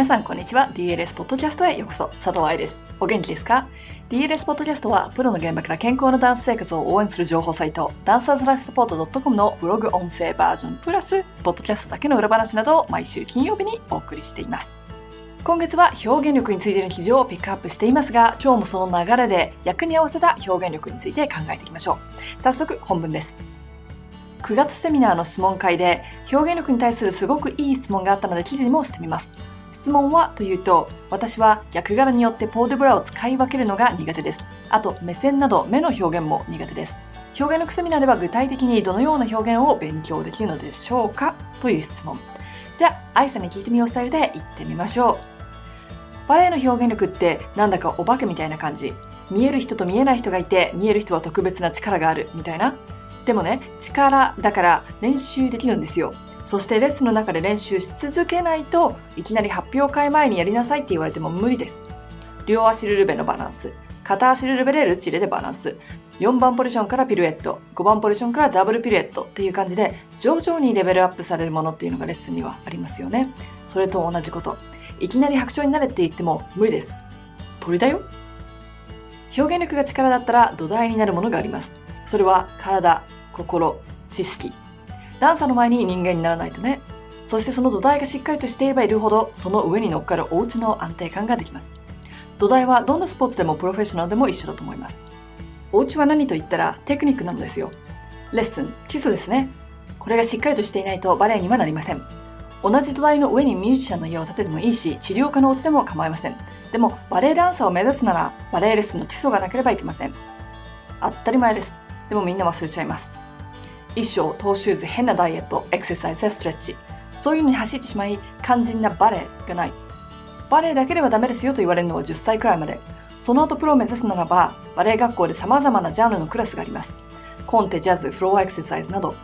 皆さんこんにちは。DLS ポッドキャストへようこそ。佐藤愛です。お元気ですか？DLS ポッドキャストはプロの現場から健康なダンス生活を応援する情報サイトダンサーズライフサポート .com のブログ音声バージョンプラスポッドキャストだけの裏話などを毎週金曜日にお送りしています。今月は表現力についての記事をピックアップしていますが今日もその流れで役に合わせた表現力について考えていきましょう。早速本文です。9月セミナーの質問会で表現力に対するすごくいい質問があったので記事にもしてみます。質問はというと私は役柄によってポーデブラを使い分けるのが苦手です。あと目線など目の表現も苦手です。表現力セミナーでは具体的にどのような表現を勉強できるのでしょうかという質問。じゃあ愛さんに聞いてみようスタイルで言ってみましょう。バレエの表現力ってなんだかお化けみたいな感じ。見える人と見えない人がいて見える人は特別な力があるみたいな。でもね力だから練習できるんですよ。そしてレッスンの中で練習し続けないといきなり発表会前にやりなさいって言われても無理です。両足ルルベのバランス、片足ルルベでルチレでバランス、4番ポジションからピルエット、5番ポジションからダブルピルエットっていう感じで徐々にレベルアップされるものっていうのがレッスンにはありますよね。それと同じこと。いきなり白鳥になれって言っても無理です。鳥だよ。表現力が力だったら土台になるものがあります。それは体、心、知識、ダンサーの前に人間にならないとね。そしてその土台がしっかりとしていればいるほど、その上に乗っかるお家の安定感ができます。土台はどんなスポーツでもプロフェッショナルでも一緒だと思います。お家は何と言ったらテクニックなのですよ。レッスン、基礎ですね。これがしっかりとしていないとバレエにはなりません。同じ土台の上にミュージシャンの家を建ててもいいし、治療家のお家でも構いません。でも、バレエダンサーを目指すなら、バレエレッスンの基礎がなければいけません。当たり前です。でもみんな忘れちゃいます。衣装、トーシューズ、変なダイエット、エクササイズやストレッチ。そういうのに走ってしまい、肝心なバレエがない。バレエだけではダメですよと言われるのは10歳くらいまで。その後プロを目指すならば、バレエ学校で様々なジャンルのクラスがあります。コンテ、ジャズ、フロアエクササイズなど。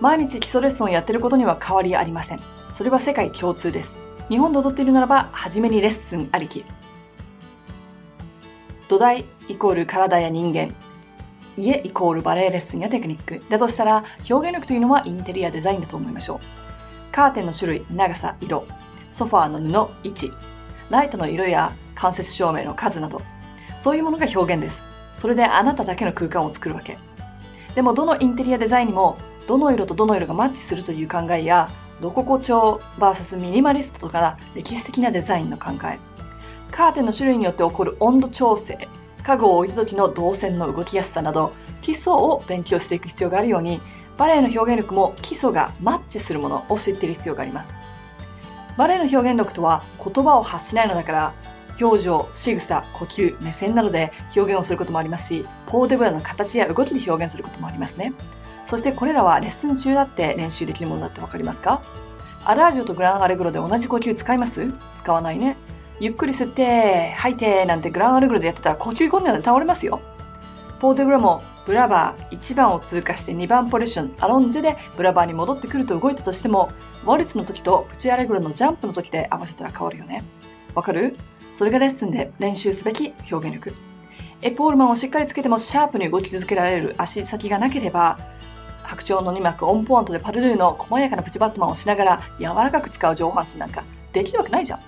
毎日基礎レッスンをやってることには変わりありません。それは世界共通です。日本で踊っているならば、初めにレッスンありき。土台イコール体や人間、家イコールバレエレッスンやテクニック。だとしたら表現力というのはインテリアデザインだと思いましょう。カーテンの種類長さ色。ソファーの布位置。ライトの色や間接照明の数など。そういうものが表現です。それであなただけの空間を作るわけ。でもどのインテリアデザインにもどの色とどの色がマッチするという考えやロココ調 VS ミニマリストとか歴史的なデザインの考え。カーテンの種類によって起こる温度調整。家具を置いた時の動線の動きやすさなど基礎を勉強していく必要があるようにバレエの表現力も基礎がマッチするものを知っている必要がありますバレエの表現力とは言葉を発しないのだから表情、仕草、呼吸、目線などで表現をすることもありますし、ポーデブラの形や動きで表現することもありますね。そしてこれらはレッスン中だって練習できるものだってわかりますか？アダージオとグランアレグロで同じ呼吸使います？使わないね。ゆっくり吸って、吐いて、なんてグランアルグルでやってたら呼吸困難で倒れますよ。ポーデブラもブラバー1番を通過して2番ポジションアロンジェでブラバーに戻ってくると動いたとしてもモリツの時とプチアレグルのジャンプの時で合わせたら変わるよね。わかる？それがレッスンで練習すべき表現力。エポールマンをしっかりつけてもシャープに動き続けられる足先がなければ白鳥の2幕オンポワントでパルルーの細やかなプチバットマンをしながら柔らかく使う上半身なんかできるわけないじゃん。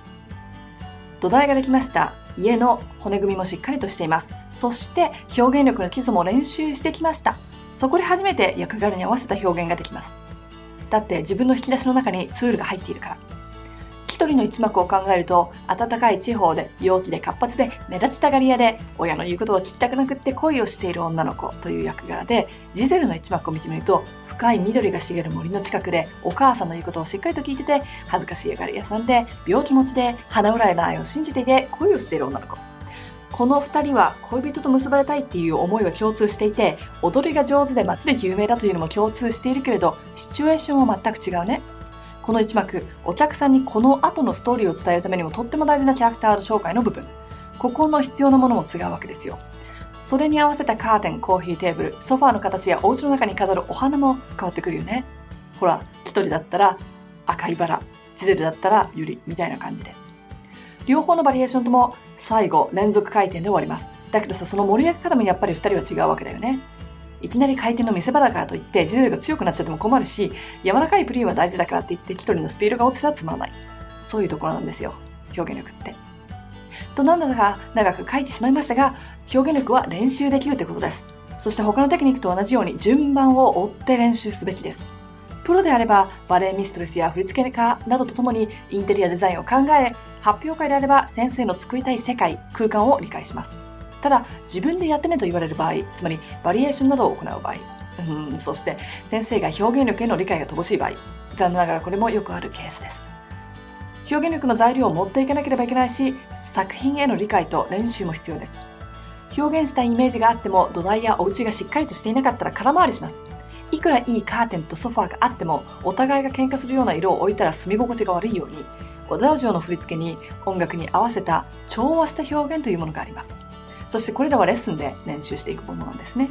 土台ができました。家の骨組みもしっかりとしています。そして表現力の基礎も練習してきました。そこで初めて役柄に合わせた表現ができます。だって自分の引き出しの中にツールが入っているから。一人の一幕を考えると、暖かい地方で、陽気で活発で、目立ちたがり屋で、親の言うことを聞きたくなくって恋をしている女の子という役柄で、ジゼルの一幕を見てみると、深い緑が茂る森の近くで、お母さんの言うことをしっかりと聞いてて、恥ずかしいがり屋さんで、病気持ちで、花占いの愛を信じていて、恋をしている女の子。この二人は恋人と結ばれたいっていう思いは共通していて、踊りが上手で街で有名だというのも共通しているけれど、シチュエーションは全く違うね。この一幕、お客さんにこの後のストーリーを伝えるためにもとっても大事なキャラクターの紹介の部分。ここの必要なものも違うわけですよ。それに合わせたカーテン、コーヒーテーブル、ソファーの形やお家の中に飾るお花も変わってくるよね。ほら、キトリだったら赤いバラ、ジゼルだったらユリみたいな感じで。両方のバリエーションとも最後連続回転で終わります。だけどさ、その盛り上げ方もやっぱり2人は違うわけだよね。いきなり回転の見せ場だからといってジゼルが強くなっちゃっても困るし柔らかいプリンは大事だからって言ってキトリのスピードが落ちたらつまらないそういうところなんですよ表現力って。となんだか長く書いてしまいましたが、表現力は練習できるということです。そして他のテクニックと同じように順番を追って練習すべきです。プロであればバレエミストレスや振付家などとともにインテリアデザインを考え、発表会であれば先生の作りたい世界、空間を理解します。ただ、自分でやってねと言われる場合、つまりバリエーションなどを行う場合、うん、そして先生が表現力への理解が乏しい場合、残念ながらこれもよくあるケースです。表現力の材料を持っていかなければいけないし、作品への理解と練習も必要です。表現したいイメージがあっても土台やお家がしっかりとしていなかったら空回りします。いくらいいカーテンとソファーがあってもお互いが喧嘩するような色を置いたら住み心地が悪いようにオダージョの振り付けに音楽に合わせた調和した表現というものがあります。そしてこれらはレッスンで練習していくものなんですね。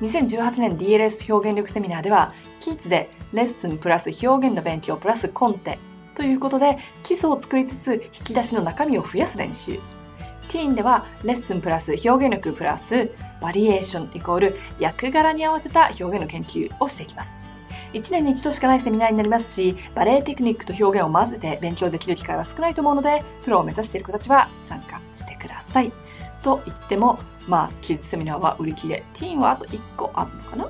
2018年 DLS 表現力セミナーでは、キーツでレッスンプラス表現の勉強プラスコンテということで基礎を作りつつ引き出しの中身を増やす練習。ティーンではレッスンプラス表現力プラスバリエーションイコール役柄に合わせた表現の研究をしていきます。1年に1度しかないセミナーになりますし、バレエテクニックと表現を混ぜて勉強できる機会は少ないと思うので、プロを目指している子たちは参加してください。と言っても、まあ、キッズセミナーは売り切れ、ティーンはあと1個あるのかな？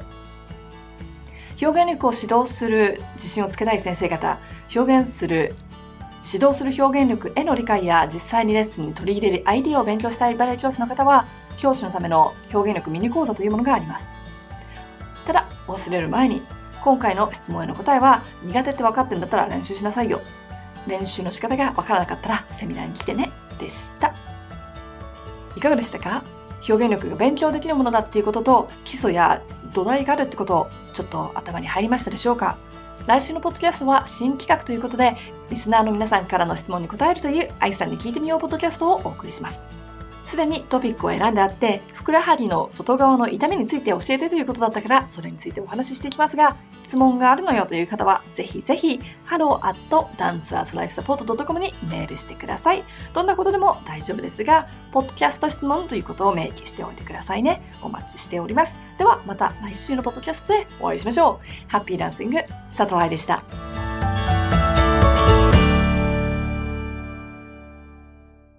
表現力を指導する自信をつけたい先生方、表現する指導する表現力への理解や実際にレッスンに取り入れるアイディアを勉強したいバレエ教師の方は、教師のための表現力ミニ講座というものがあります。ただ、忘れる前に、今回の質問への答えは、苦手って分かってんだったら練習しなさいよ。練習の仕方が分からなかったらセミナーに来てね。でした。いかがでしたか？表現力が勉強できるものだっていうことと、基礎や土台があるってこと、ちょっと頭に入りましたでしょうか？来週のポッドキャストは新企画ということで、リスナーの皆さんからの質問に答えるという、愛さんに聞いてみようポッドキャストをお送りします。すでにトピックを選んであって、ふくらはぎの外側の痛みについて教えてということだったから、それについてお話ししていきますが、質問があるのよという方は、ぜひぜひ、hello.dancerslifesupport.com にメールしてください。どんなことでも大丈夫ですが、ポッドキャスト質問ということを明記しておいてくださいね。お待ちしております。では、また来週のポッドキャストでお会いしましょう。ハッピーダンシング、佐藤愛でした。